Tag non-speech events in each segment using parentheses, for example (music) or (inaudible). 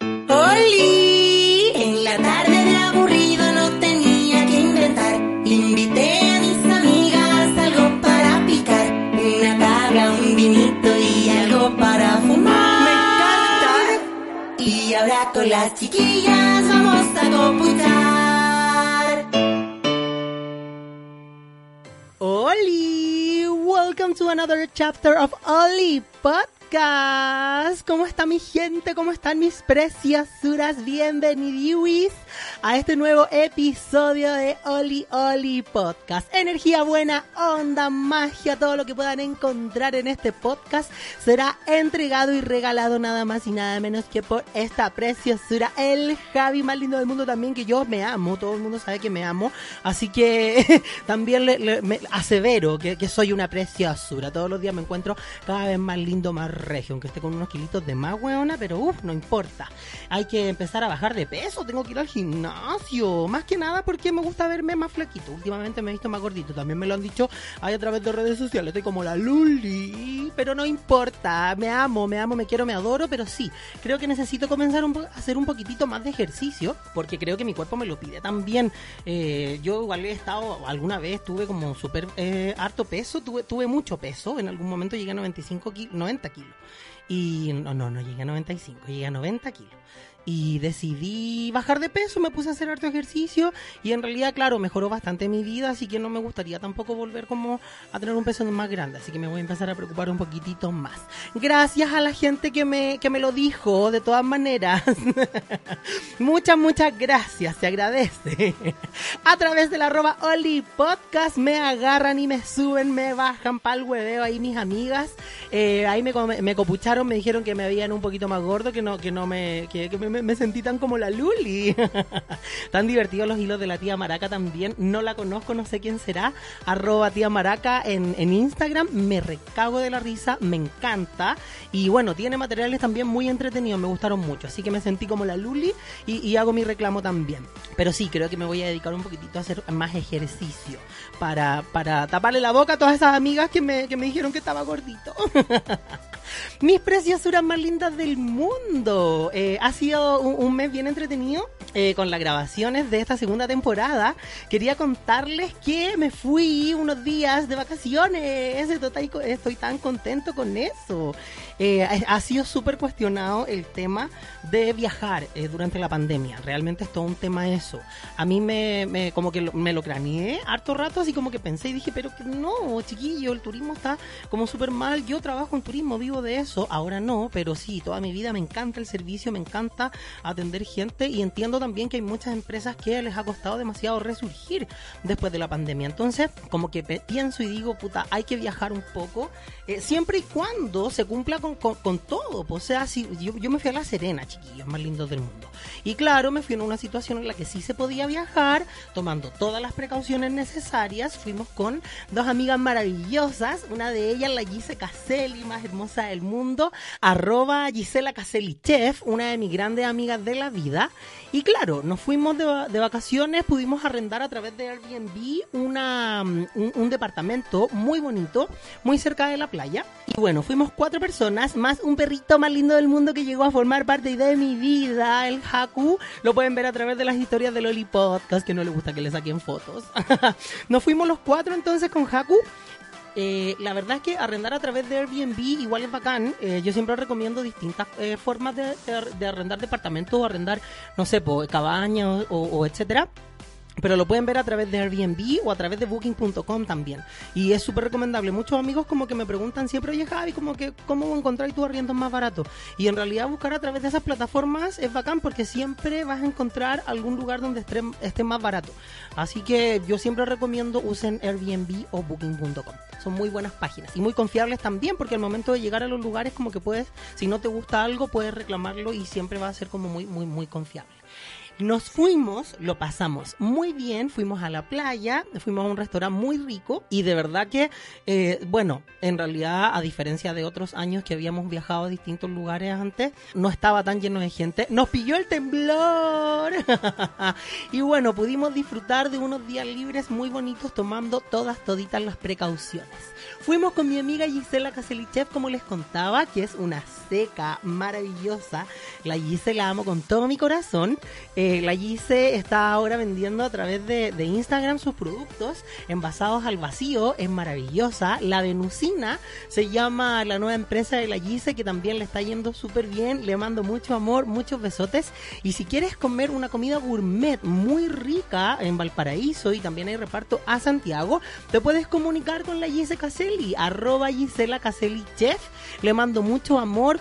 ¡Oli! En la tarde de aburrido no tenía que inventar. Invité a mis amigas algo para picar. Una tabla, un vinito y algo para fumar. ¡Me encanta! Y ahora con las chiquillas vamos a copuchar. Oli, welcome to another chapter of Oli Podcast. ¿Cómo está mi gente? ¿Cómo están mis preciasuras? Bienvenidos a este nuevo episodio de Oli Oli Podcast. Energía buena, onda, magia, todo lo que puedan encontrar en este podcast será entregado y regalado nada más y nada menos que por esta preciosura, el Javi más lindo del mundo también, que yo me amo, todo el mundo sabe que me amo, así que (laughs) también le, asevero que, que soy una preciosura. Todos los días me encuentro cada vez más lindo, más regio, aunque esté con unos kilitos de más weona, pero uff, no importa. Hay que empezar a bajar de peso, tengo que ir al gimnasio, más que nada porque me gusta verme más flaquito. Últimamente me he visto más gordito, también me lo han dicho ahí a través de redes sociales, estoy como la Luli, pero no importa, me amo, me amo, me quiero, me adoro, pero sí, creo que necesito comenzar a hacer un poquitito más de ejercicio, porque creo que mi cuerpo me lo pide también. Eh, yo igual he estado, alguna vez tuve como súper eh, harto peso, tuve, tuve mucho peso, en algún momento llegué a 95 kilos, 90 kilos. Y no, no, no llegué a 95, llegué a 90 kilos. Y decidí bajar de peso, me puse a hacer harto ejercicio y en realidad, claro, mejoró bastante mi vida, así que no me gustaría tampoco volver como a tener un peso más grande, así que me voy a empezar a preocupar un poquitito más. Gracias a la gente que me, que me lo dijo, de todas maneras. (laughs) muchas, muchas gracias, se agradece. a través del arroba Oli Podcast me agarran y me suben, me bajan pa'l hueveo ahí mis amigas. Eh, ahí me, me copucharon, me dijeron que me veían un poquito más gordo, que no, que no que me, me- sentí tan como la Luli. (laughs) tan divertidos los hilos de la tía Maraca también. No la conozco, no sé quién será. Arroba tía Maraca en, en Instagram. Me recago de la risa, me encanta. Y bueno, tiene materiales también muy entretenidos, me gustaron mucho. Así que me sentí como la Luli y, y hago mi reclamo también. Pero sí, creo que me voy a dedicar un poquitito a hacer más ejercicio para, para taparle la boca a todas esas amigas que me, que me dijeron que estaba gordito. (laughs) Mis preciosuras más lindas del mundo. Eh, ha sido un, mes bien entretenido eh, con las grabaciones de esta segunda temporada. Quería contarles que me fui unos días de vacaciones. Estoy, estoy tan contento con eso. Eh, ha sido súper cuestionado el tema de viajar eh, durante la pandemia. Realmente es todo un tema eso. A mí me, me- como que lo- me lo craneé harto rato, así como que pensé y dije, pero que no, chiquillo, el turismo está como súper mal. Yo trabajo en turismo, vivo de eso. Ahora no, pero sí, toda mi vida me encanta el servicio, me encanta atender gente y entiendo también que hay muchas empresas que les ha costado demasiado resurgir después de la pandemia. Entonces, como que pienso y digo, puta, hay que viajar un poco, eh, siempre y cuando se cumpla con, con, todo. pues, O sea, si, yo, me fui a La Serena, chiquillos, más lindos del mundo. Y claro, me fui en una situación en la que sí se podía viajar, tomando todas las precauciones necesarias. Fuimos con dos amigas maravillosas, una de ellas, la Gise Caselli, más hermosa del mundo, arroba Gisela Caselli Chef, una de mis grandes amigas de la vida. Y claro, nos fuimos de vacaciones, pudimos arrendar a través de Airbnb una, mm, un, un departamento muy bonito, muy cerca de la playa. Y bueno, fuimos cuatro personas, más un perrito más lindo del mundo que llegó a formar parte de mi vida, el Haku. Lo pueden ver a través de las historias del Oli Podcast, que no le gusta que le saquen fotos. (laughs) Nos fuimos los cuatro entonces con Haku. Eh, la verdad es que arrendar a través de Airbnb igual es bacán. Eh, yo siempre recomiendo distintas eh, formas de, de- de arrendar departamentos o arrendar, no sé, cabañas o etcétera. Pero lo pueden ver a través de Airbnb o a través de Booking.com también. Y es súper recomendable. Muchos amigos como que me preguntan siempre, oye Javi, como que, ¿cómo encontrar tus arriendos más baratos? Y en realidad buscar a través de esas plataformas es bacán porque siempre vas a encontrar algún lugar donde esté, esté más barato. Así que yo siempre recomiendo usen Airbnb o Booking.com. Son muy buenas páginas y muy confiables también porque al momento de llegar a los lugares como que puedes, si no te gusta algo, puedes reclamarlo y siempre va a ser como muy, muy, muy confiable. Nos fuimos, lo pasamos muy bien, fuimos a la playa, fuimos a un restaurante muy rico y de verdad que, eh, bueno, en realidad a diferencia de otros años que habíamos viajado a distintos lugares antes, no estaba tan lleno de gente, nos pilló el temblor (laughs) y bueno, pudimos disfrutar de unos días libres muy bonitos tomando todas, toditas las precauciones. Fuimos con mi amiga Gisela Caselichev, como les contaba, que es una seca maravillosa. La Gisela la amo con todo mi corazón. Eh, la Gise está ahora vendiendo a través de, Instagram sus productos envasados al vacío. Es maravillosa. La Venusina se llama la nueva empresa de la Gise, que también le está yendo súper bien. Le mando mucho amor, muchos besotes. Y si quieres comer una comida gourmet muy rica en Valparaíso y también hay reparto a Santiago, te puedes comunicar con la Gise Caselli, arroba Gisela Caselli Chef. Le mando mucho amor,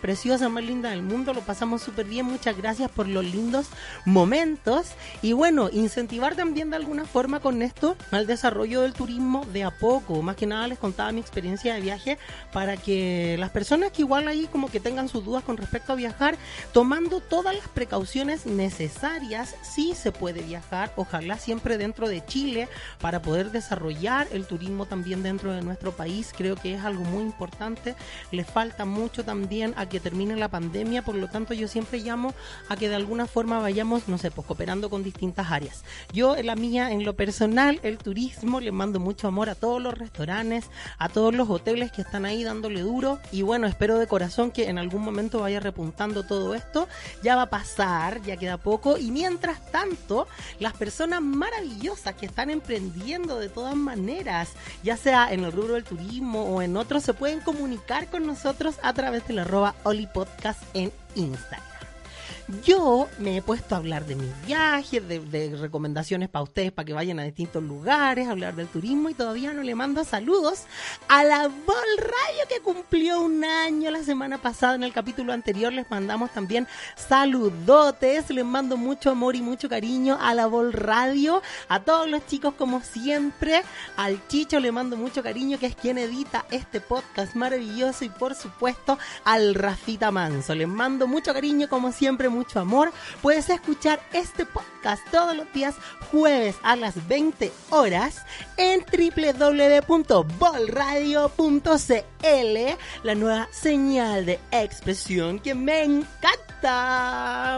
preciosa, más linda del mundo. Lo pasamos súper bien. Muchas gracias por los lindos momentos. Y bueno, incentivar también de alguna forma con esto al desarrollo del turismo de a poco. Más que nada les contaba mi experiencia de viaje para que las personas que igual ahí como que tengan sus dudas con respecto a viajar, tomando todas las precauciones necesarias, sí se puede viajar. Ojalá siempre dentro de Chile para poder desarrollar el turismo también dentro de nuestro país. Creo que es algo muy importante. Le falta mucho también a que termine la pandemia. Por lo tanto, yo siempre llamo a que de alguna forma vayamos, no sé, pues cooperando con distintas áreas. Yo, la mía, en lo personal, el turismo, le mando mucho amor a todos los restaurantes, a todos los hoteles que están ahí dándole duro. Y bueno, espero de corazón que en algún momento vaya repuntando todo esto. Ya va a pasar, ya queda poco. Y mientras tanto, las personas maravillosas que están emprendiendo de todas maneras, ya sea en el rubro del turismo o en otros, se pueden comunicar con nosotros a través de la arroba Oli Podcast en Instagram. Yo me he puesto a hablar de mis viajes, de, recomendaciones para ustedes, para que vayan a distintos lugares, hablar del turismo y todavía no le mando saludos a la Vol Radio que cumplió un año la semana pasada. En el capítulo anterior les mandamos también saludotes, les mando mucho amor y mucho cariño a la Vol Radio, a todos los chicos como siempre, al Chicho le mando mucho cariño que es quien edita este podcast maravilloso y por supuesto al Rafita Manso. Les mando mucho cariño como siempre, mucho amor, puedes escuchar este podcast todos los días jueves a las 20 horas en www.bolradio.cl, la nueva señal de expresión que me encanta.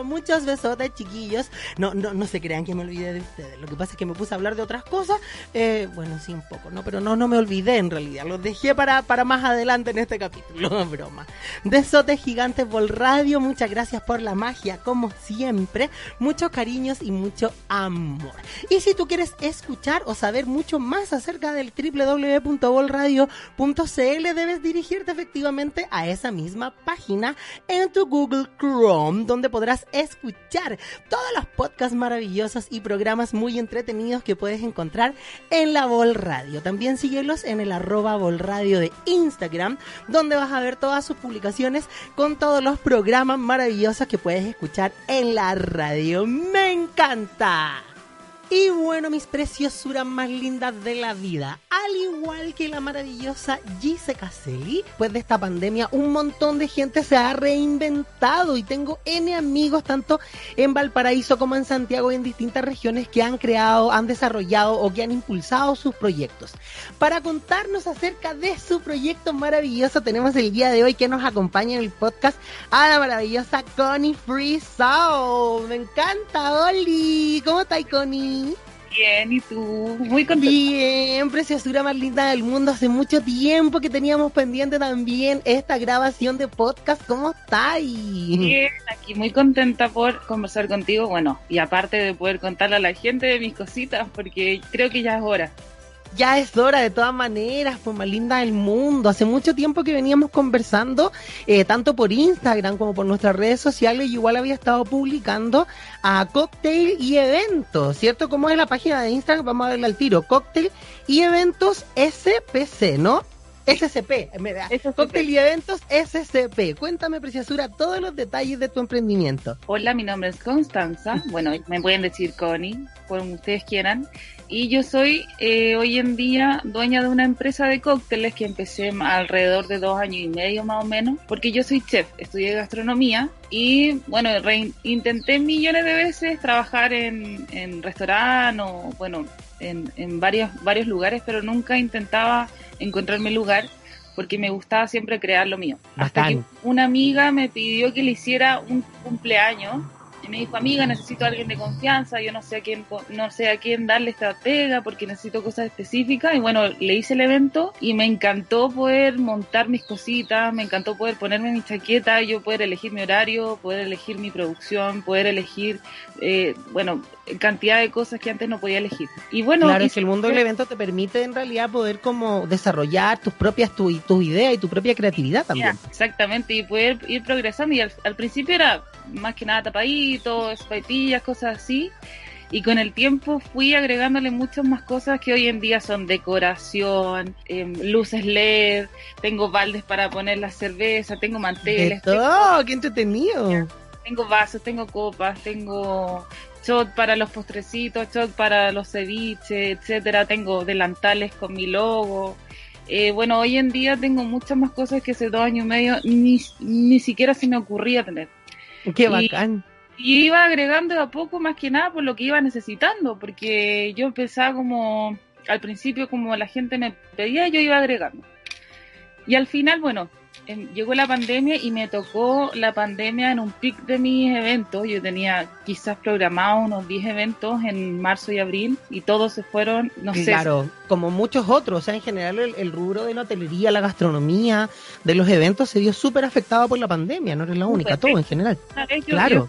Muchos besotes, chiquillos. No, no, no se crean que me olvidé de ustedes. Lo que pasa es que me puse a hablar de otras cosas. Eh, bueno, sí, un poco, ¿no? Pero no, no me olvidé en realidad. Los dejé para, para más adelante en este capítulo. (laughs) Broma. Besotes gigantes, Bol Radio. Muchas gracias por la magia como siempre, muchos cariños y mucho amor. Y si tú quieres escuchar o saber mucho más acerca del www.bolradio.cl, debes dirigirte efectivamente a esa misma página en tu Google Chrome, donde podrás escuchar todos los podcasts maravillosos y programas muy entretenidos que puedes encontrar en la Vol Radio. También síguelos en el arroba Radio de Instagram, donde vas a ver todas sus publicaciones con todos los programas maravillosos que puedes escuchar en la radio. ¡Me encanta! Y bueno, mis preciosuras más lindas de la vida, al igual que la maravillosa Gise Caselli, pues de esta pandemia un montón de gente se ha reinventado y tengo N amigos tanto en Valparaíso como en Santiago y en distintas regiones que han creado, han desarrollado o que han impulsado sus proyectos. Para contarnos acerca de su proyecto maravilloso tenemos el día de hoy que nos acompaña en el podcast a la maravillosa Connie Free Soul. Me encanta, Oli. ¿Cómo estás, Connie? Bien, ¿y tú? Muy contenta. Bien, preciosura más linda del mundo. Hace mucho tiempo que teníamos pendiente también esta grabación de podcast. ¿Cómo estás? Bien, aquí muy contenta por conversar contigo. Bueno, y aparte de poder contarle a la gente de mis cositas, porque creo que ya es hora. Ya es hora de todas maneras, pues más linda del mundo. Hace mucho tiempo que veníamos conversando, eh, tanto por Instagram como por nuestras redes sociales, y igual había estado publicando a Cocktail y Eventos, ¿cierto? ¿Cómo es la página de Instagram? Vamos a verla al tiro. Cocktail y Eventos SPC, ¿no? SCP, me da. SCP. Cocktail y Eventos SCP. Cuéntame, Preciosura, todos los detalles de tu emprendimiento. Hola, mi nombre es Constanza. Bueno, me pueden decir Connie, como ustedes quieran. Y yo soy eh, hoy en día dueña de una empresa de cócteles que empecé alrededor de dos años y medio más o menos, porque yo soy chef, estudié gastronomía y bueno, intenté millones de veces trabajar en, en restaurante o bueno, en, en varios, varios lugares, pero nunca intentaba encontrar mi lugar porque me gustaba siempre crear lo mío. Hasta que una amiga me pidió que le hiciera un cumpleaños me dijo, amiga, necesito a alguien de confianza, yo no sé a quién, no sé a quién darle esta pega porque necesito cosas específicas. Y bueno, le hice el evento y me encantó poder montar mis cositas, me encantó poder ponerme mi chaqueta, yo poder elegir mi horario, poder elegir mi producción, poder elegir, eh, bueno, cantidad de cosas que antes no podía elegir. Y bueno, claro, y- es que el mundo del evento te permite en realidad poder como desarrollar tus propias, tu, tus ideas y tu propia creatividad también. Ya, exactamente, y poder ir progresando. Y al, al principio era más que nada tapadito, espaitillas, cosas así. Y con el tiempo fui agregándole muchas más cosas que hoy en día son decoración, em, luces LED, tengo baldes para poner la cerveza, tengo De manteles, tengo, todo, qué entretenido. tengo vasos, tengo copas, tengo shot para los postrecitos, shot para los ceviches, etcétera, tengo delantales con mi logo. Eh, bueno, hoy en día tengo muchas más cosas que hace dos años y medio ni, ni siquiera se me ocurría tener. Qué Y- bacán. Y iba agregando de a poco más que nada por lo que iba necesitando, porque yo pensaba como, al principio como la gente me pedía, yo iba agregando. Y al final, bueno, llegó la pandemia y me tocó la pandemia en un pic de mis eventos. Yo tenía quizás programados unos 10 eventos en marzo y abril y todos se fueron, no sé, Claro, como muchos otros, o sea, en general el, el rubro de la hotelería, la gastronomía, de los eventos se vio súper afectado por la pandemia, no eres la única, todo en general. yo- Claro, yo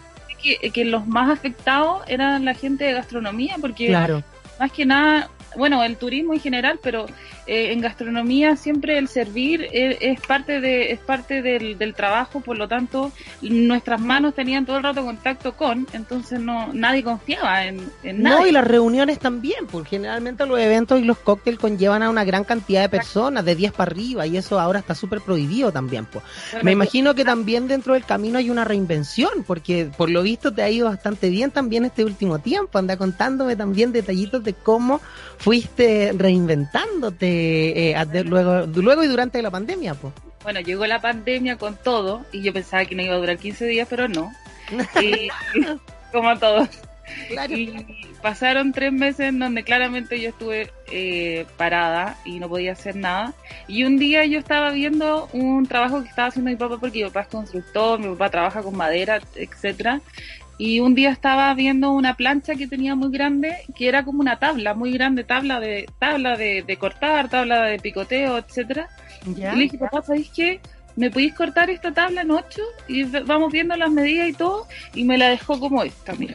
que, que los más afectados eran la gente de gastronomía, porque claro. más que nada, bueno, el turismo en general, pero eh, en gastronomía siempre el servir es, es parte de es parte del, del trabajo, por lo tanto nuestras manos tenían todo el rato contacto con, entonces no nadie confiaba en, en No, y las reuniones también, porque generalmente los eventos y los cócteles conllevan a una gran cantidad de personas, de 10 para arriba, y eso ahora está súper prohibido también. Pues. Bueno, Me imagino que también dentro del camino hay una reinvención, porque por lo visto te ha ido bastante bien también este último tiempo. Anda contándome también detallitos de cómo fuiste reinventándote eh, a- de- luego, luego y durante la pandemia. Pues. Bueno, llegó la pandemia con todo y yo pensaba que no iba a durar 15 días, pero no. Y, (laughs) como todos. Claro. Y pasaron tres meses en donde claramente yo estuve eh, parada y no podía hacer nada. Y un día yo estaba viendo un trabajo que estaba haciendo mi papá porque mi papá es constructor, mi papá trabaja con madera, etcétera. Y un día estaba viendo una plancha que tenía muy grande, que era como una tabla, muy grande, tabla de tabla de, de cortar, tabla de picoteo, etcétera. Y le dije, papá, ¿sabéis qué? ¿Me podéis cortar esta tabla en ocho? Y vamos viendo las medidas y todo. Y me la dejó como esta, mira.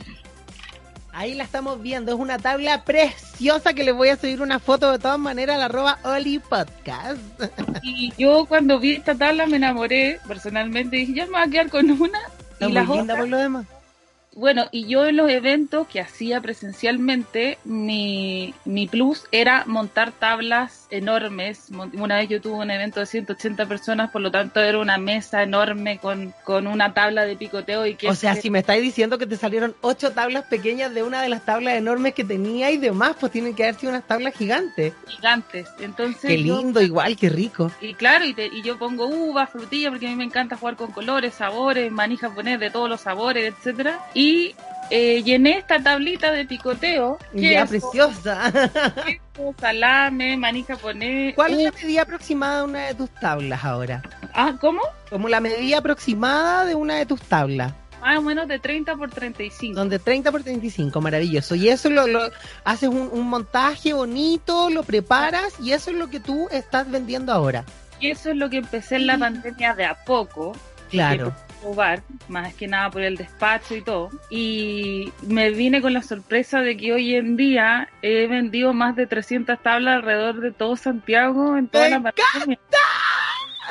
Ahí la estamos viendo, es una tabla preciosa que les voy a subir una foto de todas maneras al arroba Oli Podcast. (laughs) Y yo cuando vi esta tabla me enamoré personalmente. Dije, ya me voy a quedar con una. Está Y las linda otras, por lo demás. Bueno, y yo en los eventos que hacía presencialmente, mi, mi plus era montar tablas enormes. Una vez yo tuve un evento de 180 personas, por lo tanto era una mesa enorme con, con una tabla de picoteo y que O sea, si me estáis diciendo que te salieron ocho tablas pequeñas de una de las tablas enormes que tenía y demás, pues tienen que haber sido unas tablas gigantes. gigantes. Entonces Qué yo- lindo, igual, qué rico. Y claro, y, te- y yo pongo uvas, frutillas, porque a mí me encanta jugar con colores, sabores, manijas poner de todos los sabores, etcétera. Y eh, llené esta tablita de picoteo. Ya, preciosa. queso, salame, manija poner. ¿Cuál es la medida aproximada de una de tus tablas ahora? Ah, ¿cómo? Como la medida aproximada de una de tus tablas. Más o menos de 30 por 35. Son de 30 por 35, maravilloso. Y eso lo, lo haces un, un montaje bonito, lo preparas y eso es lo que tú estás vendiendo ahora. Y eso es lo que empecé en la pandemia de a poco. Claro. Probar, más que nada por el despacho y todo. Y me vine con la sorpresa de que hoy en día he vendido más de 300 tablas alrededor de todo Santiago en toda ¡Me la pandemia.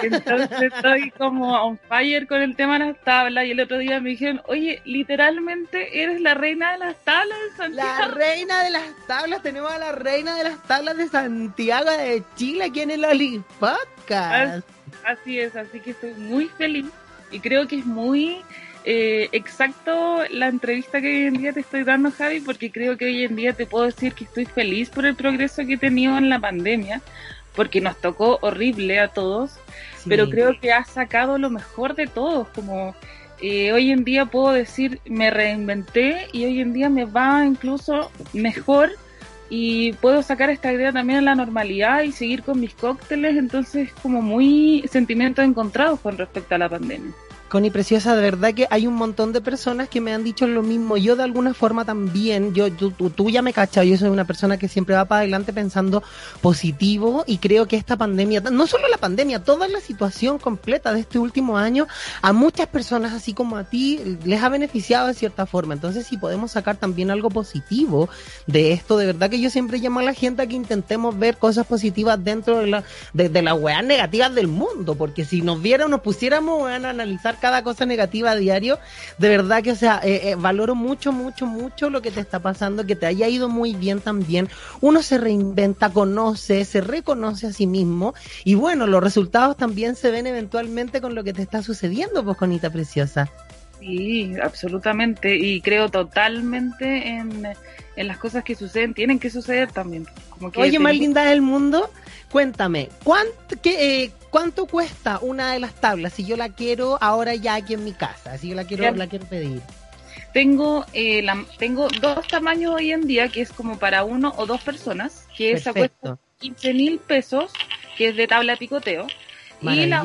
Entonces estoy como on fire con el tema de las tablas y el otro día me dijeron, oye, literalmente eres la reina de las tablas de La Santiago. reina de las tablas, tenemos a la reina de las tablas de Santiago de Chile aquí en el Oli Podcast. Así es, así que estoy muy feliz y creo que es muy eh, exacto la entrevista que hoy en día te estoy dando, Javi, porque creo que hoy en día te puedo decir que estoy feliz por el progreso que he tenido en la pandemia, porque nos tocó horrible a todos, Sí. pero creo que ha sacado lo mejor de todos, como eh, hoy en día puedo decir, me reinventé y hoy en día me va incluso mejor y puedo sacar esta idea también a la normalidad y seguir con mis cócteles, entonces como muy sentimientos encontrados con respecto a la pandemia. Connie Preciosa, de verdad que hay un montón de personas que me han dicho lo mismo. Yo de alguna forma también, yo, tú, tú ya me cachas, yo soy una persona que siempre va para adelante pensando positivo y creo que esta pandemia, no solo la pandemia, toda la situación completa de este último año, a muchas personas así como a ti les ha beneficiado de cierta forma. Entonces si podemos sacar también algo positivo de esto, de verdad que yo siempre llamo a la gente a que intentemos ver cosas positivas dentro de la de, de las weas negativas del mundo, porque si nos viéramos, nos pusiéramos a analizar cada cosa negativa a diario, de verdad que, o sea, eh, eh, valoro mucho, mucho, mucho lo que te está pasando, que te haya ido muy bien también. Uno se reinventa, conoce, se reconoce a sí mismo, y bueno, los resultados también se ven eventualmente con lo que te está sucediendo, pues, Conita Preciosa. Sí, absolutamente. Y creo totalmente en, en las cosas que suceden, tienen que suceder también. Como que Oye, más linda del mundo, cuéntame, ¿cuánto, qué, eh, ¿cuánto cuesta una de las tablas si yo la quiero ahora ya aquí en mi casa? Si yo la quiero, la quiero pedir. Tengo, eh, la- tengo dos tamaños hoy en día, que es como para uno o dos personas, que esa cuesta Perfecto, 15 mil pesos, que es de tabla de picoteo. Y la.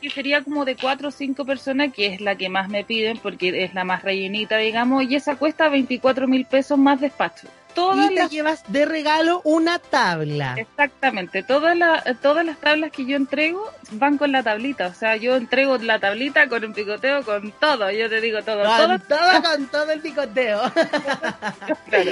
Que sería como de cuatro o cinco personas, que es la que más me piden, porque es la más rellenita, digamos, y esa cuesta 24 mil pesos más despacho. Todas Y te las llevas de regalo una tabla. Exactamente, todas las todas las tablas que yo entrego van con la tablita, o sea, yo entrego la tablita con un picoteo, con todo, yo te digo todo, todo, Con todo, con todo el picoteo. (laughs) claro.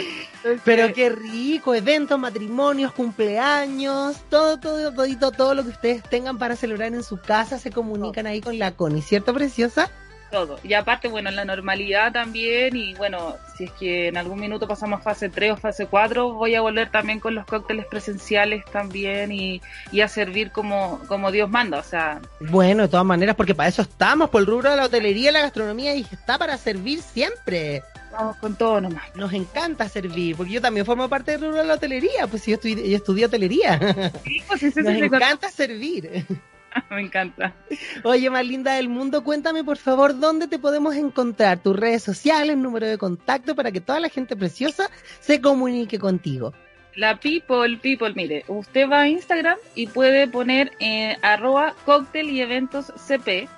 Pero qué rico, eventos, matrimonios, cumpleaños, todo, todo, todito, todo lo que ustedes tengan para celebrar en su casa se comunican ahí con la Connie, ¿cierto, preciosa? Todo. Y aparte, bueno, en la normalidad también, y bueno, si es que en algún minuto pasamos fase 3 o fase 4, voy a volver también con los cócteles presenciales también y, y a servir como, como Dios manda, o sea, Bueno, de todas maneras, porque para eso estamos, por el rubro de la hotelería la gastronomía, y está para servir siempre. vamos con todo nomás. Nos encanta servir, porque yo también formo parte del rubro de la hotelería, pues yo, estudié, yo estudié hotelería. Sí, pues sí, Nos encanta servir. (laughs) me encanta. Oye, más linda del mundo, cuéntame por favor dónde te podemos encontrar, tus redes sociales, número de contacto, para que toda la gente preciosa se comunique contigo. La people, people, mire, usted va a Instagram y puede poner eh, arroba cóctel y eventos CP,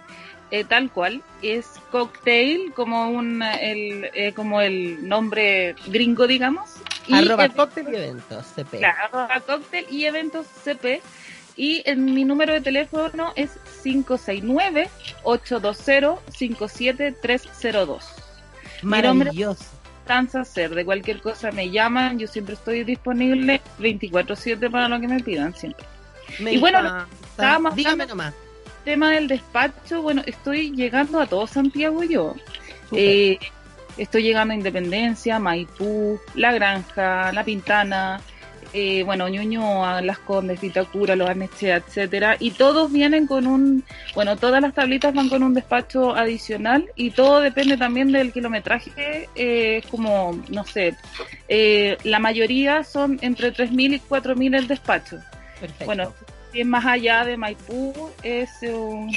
eh, tal cual, es cocktail como un el, eh, como el nombre gringo, digamos. Y Arroba cóctel y eventos, CP. Claro, arroba cóctel y eventos CP. Y en mi número de teléfono es 569-820-57302. Maravilloso. Constanza Ser, de cualquier cosa me llaman, yo siempre estoy disponible 24/7 para lo que me pidan siempre. Me Y bueno, estábamos dígame nomás. Tema del despacho, bueno, estoy llegando a todo Santiago yo. Eh, estoy llegando a Independencia, Maipú, La Granja, La Pintana, eh, bueno, Ñuñoa, Las Condes, Vitacura, Los Arnechea, etcétera, y todos vienen con un, bueno, todas las tablitas van con un despacho adicional y todo depende también del kilometraje, eh, es como, no sé, eh, la mayoría son entre 3.000 y 4.000 el despacho. Perfecto. Bueno, si es más allá de Maipú, es un-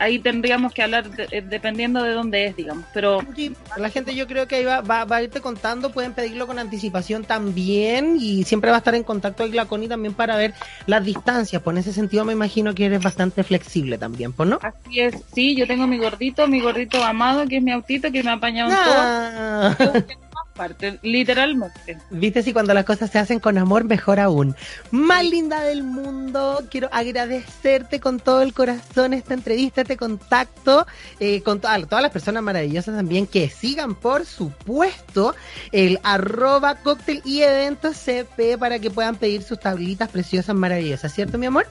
ahí tendríamos que hablar de- eh, dependiendo de dónde es, digamos, pero Sí, la gente yo creo que ahí va, va, va a irte contando, pueden pedirlo con anticipación también y siempre va a estar en contacto ahí la Connie también para ver las distancias, pues en ese sentido me imagino que eres bastante flexible también, pues no? Así es, sí, yo tengo mi gordito, mi gordito amado, que es mi autito, que me ha apañado en todo. (laughs) Partes, literalmente. Viste, si cuando las cosas se hacen con amor, mejor aún. Más linda del mundo, quiero agradecerte con todo el corazón esta entrevista, este contacto, eh, con to- todas las personas maravillosas también que sigan, por supuesto, el arroba cóctel y eventos CP para que puedan pedir sus tablitas preciosas maravillosas, ¿cierto, mi amor?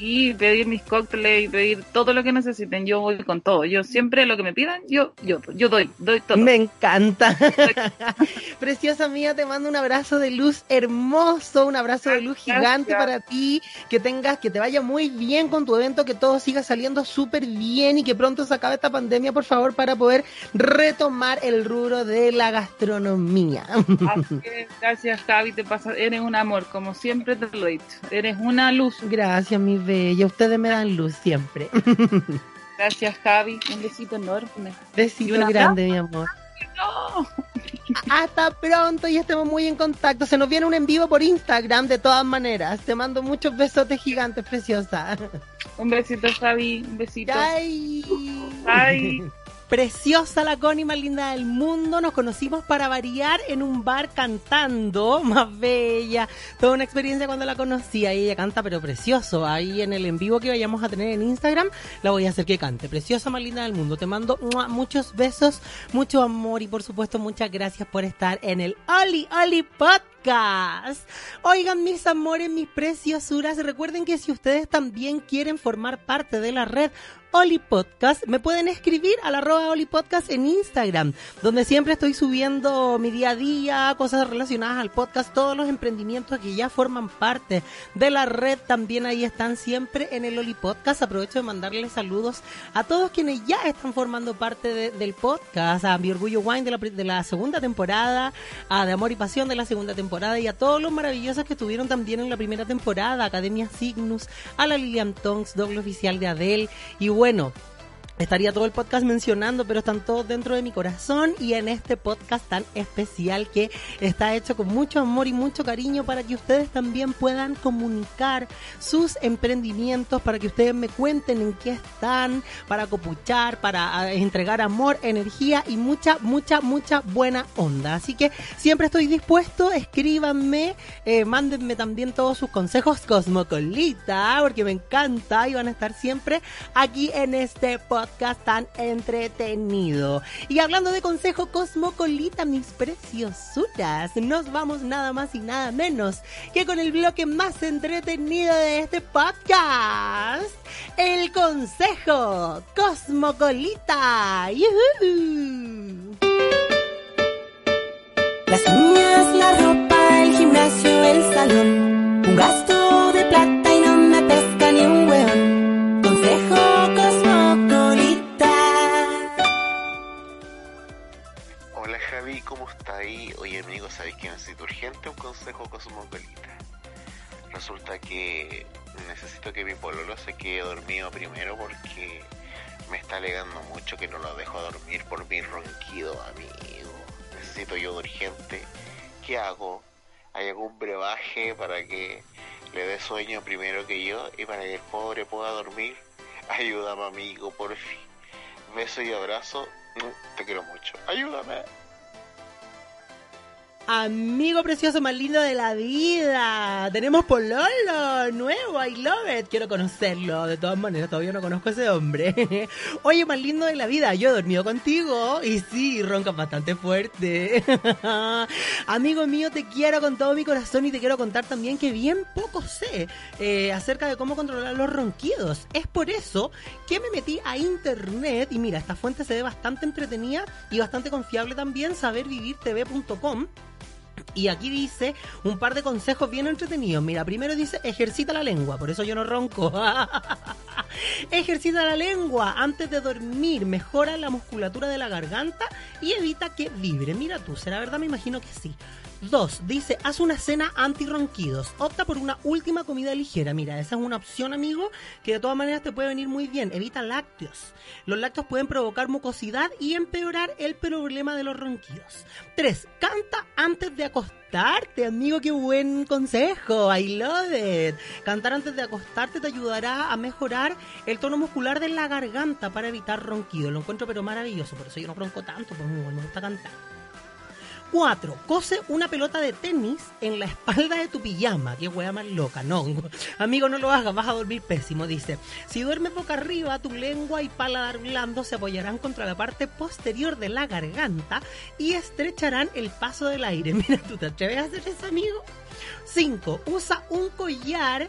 Y pedir mis cócteles y pedir todo lo que necesiten. Yo voy con todo. Yo siempre lo que me pidan, yo, yo, yo doy, doy todo. Me encanta. (laughs) Preciosa mía, te mando un abrazo de luz hermoso, un abrazo de luz Gracias. gigante para ti, que tengas, que te vaya muy bien con tu evento, que todo siga saliendo súper bien y que pronto se acabe esta pandemia, por favor, para poder retomar el rubro de la gastronomía. Así gracias, Javi. Te pasa, eres un amor, como siempre te lo he dicho. Eres una luz. Gracias, mi bella. Ustedes me dan luz siempre. (laughs) Gracias, Javi. Un besito enorme. ¿Y Besito grande, mi amor. No. Hasta pronto y estemos muy en contacto. Se nos viene un en vivo por Instagram de todas maneras. Te mando muchos besotes gigantes, preciosa. Un besito, Javi. Un besito. Ay. Ay. Preciosa la Connie, más linda del mundo. Nos conocimos para variar en un bar cantando, (laughs) más bella. Toda una experiencia cuando la conocí. Ahí ella canta, pero precioso. Ahí en el en vivo que vayamos a tener en Instagram, la voy a hacer que cante. Preciosa, más linda del mundo. Te mando muchos besos, mucho amor y por supuesto muchas gracias por estar en el Oli Oli Podcast. Oigan, mis amores, mis preciosuras, recuerden que si ustedes también quieren formar parte de la red Oli Podcast, me pueden escribir a la arroba Oli Podcast en Instagram, donde siempre estoy subiendo mi día a día, cosas relacionadas al podcast, todos los emprendimientos que ya forman parte de la red también ahí están siempre en el Oli Podcast. Aprovecho de mandarles saludos a todos quienes ya están formando parte de- del podcast, a Mi Orgullo Wine de la, de la segunda temporada, a De Amor y Pasión de la segunda temporada y a todos los maravillosos que estuvieron también en la primera temporada, Academia Cygnus, a la Lilian Tonks, doble oficial de Adele. Y bueno, Estaría todo el podcast mencionando, pero están todos dentro de mi corazón y en este podcast tan especial que está hecho con mucho amor y mucho cariño para que ustedes también puedan comunicar sus emprendimientos, para que ustedes me cuenten en qué están, para copuchar, para ah, entregar amor, energía y mucha, mucha, mucha buena onda. Así que siempre estoy dispuesto, escríbanme, eh, mándenme también todos sus consejos Cosmocolita, porque me encanta y van a estar siempre aquí en este podcast tan entretenido. Y hablando de consejo Cosmocolita, mis preciosuras, nos vamos nada más y nada menos que con el bloque más entretenido de este podcast, el consejo Cosmocolita. Las uñas, la ropa, el gimnasio, el salón. ¿Sabéis que necesito urgente un consejo cosmopolita? Resulta que necesito que mi pololo se quede dormido primero porque me está alegando mucho que no lo dejo dormir por mi ronquido, amigo. Necesito yo urgente. ¿Qué hago? ¿Hay algún brebaje para que le dé sueño primero que yo y para que el pobre pueda dormir? (laughs) Ayúdame amigo, por fin. Beso y abrazo. Mm, Te quiero mucho. Ayúdame. Amigo precioso más lindo de la vida. Tenemos Pololo nuevo, I love it. Quiero conocerlo. De todas maneras, todavía no conozco ese hombre. (laughs) Oye, más lindo de la vida. Yo he dormido contigo. Y sí, roncas bastante fuerte. (laughs) Amigo mío, te quiero con todo mi corazón y te quiero contar también que bien poco sé eh, acerca de cómo controlar los ronquidos. Es por eso que me metí a internet y mira, esta fuente se ve bastante entretenida y bastante confiable también, sabervivirtv.com. Y aquí dice un par de consejos bien entretenidos. Mira, primero dice ejercita la lengua, por eso yo no ronco. (laughs) ejercita la lengua antes de dormir, mejora la musculatura de la garganta y evita que vibre. Mira tú, ¿será verdad? Me imagino que sí. Dos, dice, haz una cena anti-ronquidos. Opta por una última comida ligera. Mira, esa es una opción, amigo, que de todas maneras te puede venir muy bien. Evita lácteos. Los lácteos pueden provocar mucosidad y empeorar el problema de los ronquidos. Tres, canta antes de acostarte, amigo, qué buen consejo. I love it. Cantar antes de acostarte te ayudará a mejorar el tono muscular de la garganta para evitar ronquidos. Lo encuentro pero maravilloso, por eso yo no ronco tanto, porque me gusta cantar. 4. Cose una pelota de tenis en la espalda de tu pijama. Qué wea más loca. No, (laughs) amigo, no lo hagas, vas a dormir pésimo. Dice, si duermes boca arriba, tu lengua y paladar blando se apoyarán contra la parte posterior de la garganta y estrecharán el paso del aire. (laughs) Mira, ¿tú te atreves a hacer eso, amigo? 5. Usa un collar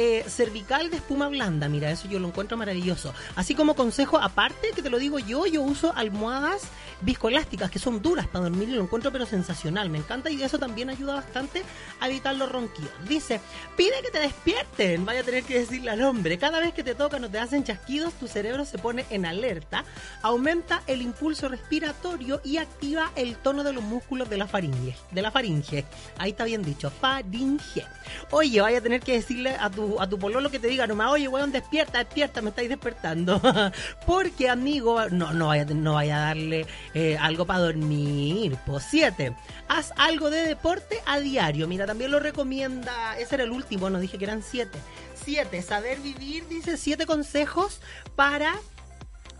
eh, cervical de espuma blanda. Mira, eso yo lo encuentro maravilloso. Así como consejo aparte, que te lo digo yo, yo uso almohadas viscoelásticas que son duras para dormir y lo encuentro pero sensacional. Me encanta y eso también ayuda bastante a evitar los ronquidos. Dice, pide que te despierten. Vaya a tener que decirle al hombre. Cada vez que te tocan o te hacen chasquidos, tu cerebro se pone en alerta, aumenta el impulso respiratorio y activa el tono de los músculos de la faringe. De la faringe. Ahí está bien dicho, faringe. Oye, vaya a tener que decirle a tu a tu pololo que te diga nomás, oye, weón, despierta, despierta, me estáis despertando. (laughs) Porque, amigo, no, no vaya, no vaya a darle eh, algo para dormir. Pues siete, haz algo de deporte a diario. Mira, también lo recomienda, ese era el último, no dije que eran siete. Siete, saber vivir, dice siete consejos para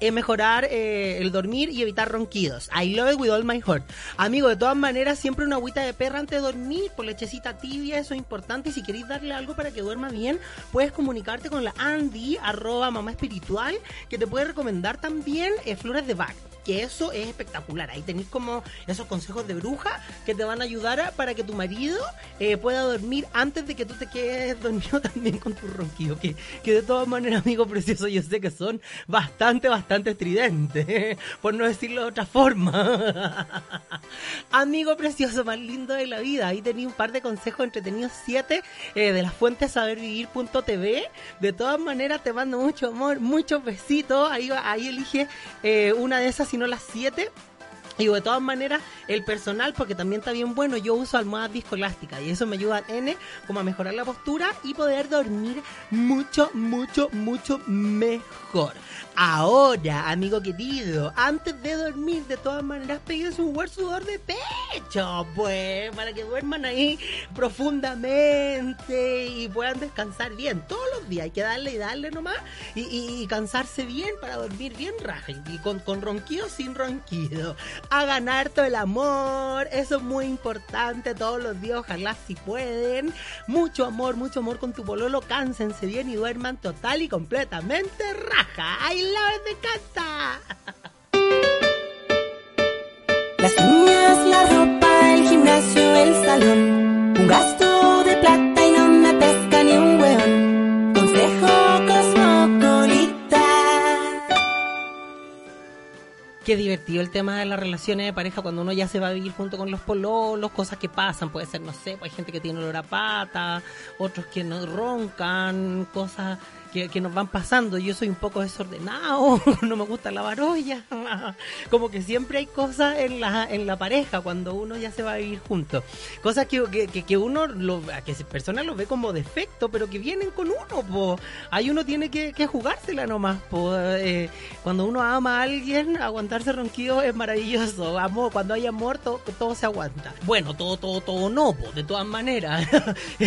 es mejorar eh, el dormir y evitar ronquidos. I love it with all my heart. Amigo, de todas maneras, siempre una agüita de perra antes de dormir, por lechecita tibia, eso es importante. Y si queréis darle algo para que duerma bien, puedes comunicarte con la Andy, arroba mamá espiritual, que te puede recomendar también eh, flores de Bach que eso es espectacular. Ahí tenéis como esos consejos de bruja que te van a ayudar para que tu marido eh, pueda dormir antes de que tú te quedes (laughs) dormido también con tu ronquido. Que, que de todas maneras, amigo precioso, yo sé que son bastante, bastante estridentes, (laughs) por no decirlo de otra forma. (laughs) amigo precioso, más lindo de la vida. Ahí tenéis un par de consejos entretenidos, siete, eh, de las fuentes sabervivir.tv. De todas maneras, te mando mucho amor, muchos besitos. Ahí, ahí elige eh, una de esas no las 7. Y de todas maneras, el personal, porque también está bien bueno, yo uso almohadas viscoelásticas y eso me ayuda N como a mejorar la postura y poder dormir mucho, mucho, mucho mejor. Ahora, amigo querido, antes de dormir, de todas maneras, peguen su buen sudor de pecho, pues, para que duerman ahí profundamente y puedan descansar bien. Todos los días hay que darle y darle nomás y, cansarse bien para dormir bien raja y con, con ronquido sin ronquido. A ganar todo el amor, eso es muy importante todos los días, ojalá si pueden. Mucho amor, mucho amor con tu pololo, cánsense bien y duerman total y completamente raja. ¡Ay, la me encanta! Las uñas, la ropa, el gimnasio, el salón. Un gasto de plata y no me pesca ni un hueón. Consejo cosmopolita. Qué divertido el tema de las relaciones de pareja cuando uno ya se va a vivir junto con los pololos, cosas que pasan, puede ser, no sé, pues hay gente que tiene olor a pata, otros que no roncan, cosas que, nos van pasando. Yo soy un poco desordenado, (laughs) no me gusta la olla. (laughs) Como que siempre hay cosas en la, en la pareja cuando uno ya se va a vivir juntos. Cosas que, que, que uno, lo, que personas lo ve como defecto, pero que vienen con uno. Po. Ahí uno tiene que, que jugársela nomás. Po. Eh, cuando uno ama a alguien, aguantarse ronquido es maravilloso. Amor, cuando hay amor, todo, todo se aguanta. Bueno, todo, todo, todo no, po, de todas maneras.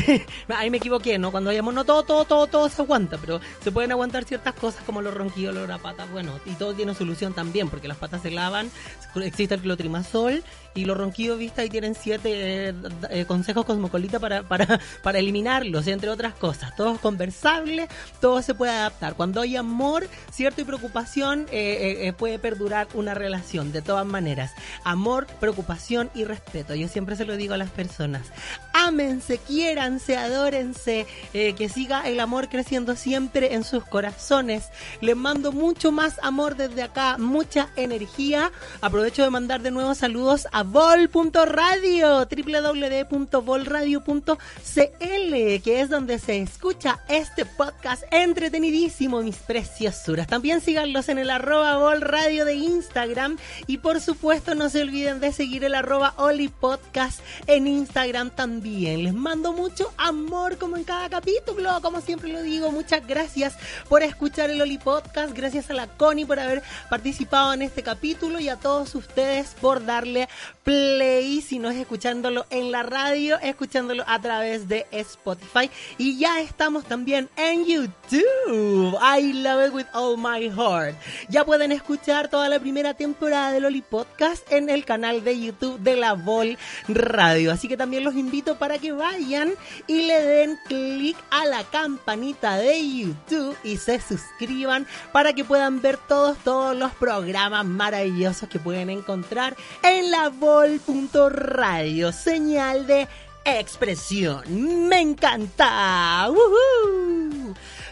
(laughs) Ahí me equivoqué, ¿no? Cuando hay amor, no todo, todo, todo, todo se aguanta, pero se pueden aguantar ciertas cosas como los ronquidos, los patas, bueno, y todo tiene solución también, porque las patas se lavan, existe el clotrimazol y los ronquidos, vista, ahí tienen siete eh, eh, consejos cosmocolita para, para, (laughs) para eliminarlos, entre otras cosas. Todo es conversable, todo se puede adaptar. Cuando hay amor, cierto y preocupación, eh, puede perdurar una relación, de todas maneras. Amor, preocupación y respeto. Yo siempre se lo digo a las personas. Ámense, quiéranse, adórense, que siga el amor creciendo siempre en sus corazones. Les mando mucho más amor desde acá, mucha energía. Aprovecho de mandar de nuevo saludos a vol.radio, www.volradio.cl, que es donde se escucha este podcast entretenidísimo, mis preciosuras. También síganlos en el arroba volradio de Instagram y por supuesto no se olviden de seguir el arroba olipodcast en Instagram también. Les mando mucho amor como en cada capítulo, como siempre lo digo. Muchas gracias por escuchar el Oli Podcast. Gracias a la Connie por haber participado en este capítulo y a todos ustedes por darle play, si no es escuchándolo en la radio, escuchándolo a través de Spotify. Y ya estamos también en YouTube. I love it with all my heart. Ya pueden escuchar toda la primera temporada del Oli Podcast en el canal de YouTube de la Vol Radio. Así que también los invito para que vayan y le den clic a la campanita de YouTube y se suscriban para que puedan ver todos, todos los programas maravillosos que pueden encontrar en la Vol.radio. Señal de expresión. Me encanta. ¡Woohoo!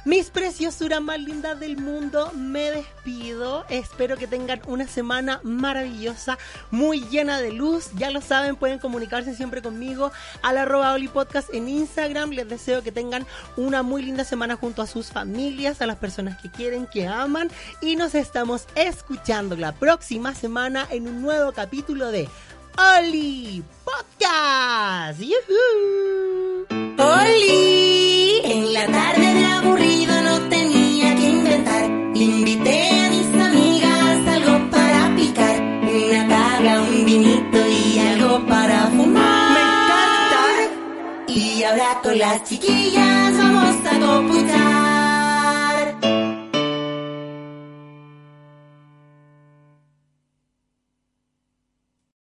Mis preciosuras más lindas del mundo, me despido. Espero que tengan una semana maravillosa, muy llena de luz. Ya lo saben, pueden comunicarse siempre conmigo al arroba Oli Podcast en Instagram. Les deseo que tengan una muy linda semana junto a sus familias, a las personas que quieren, que aman. Y nos estamos escuchando la próxima semana en un nuevo capítulo de Oli Podcast. ¡Yuhu! Oli, en la tarde de aburrido no tenía que inventar. Invité a mis amigas algo para picar. Una tabla, un vinito y algo para fumar. Me encanta. Y ahora con las chiquillas vamos a comer.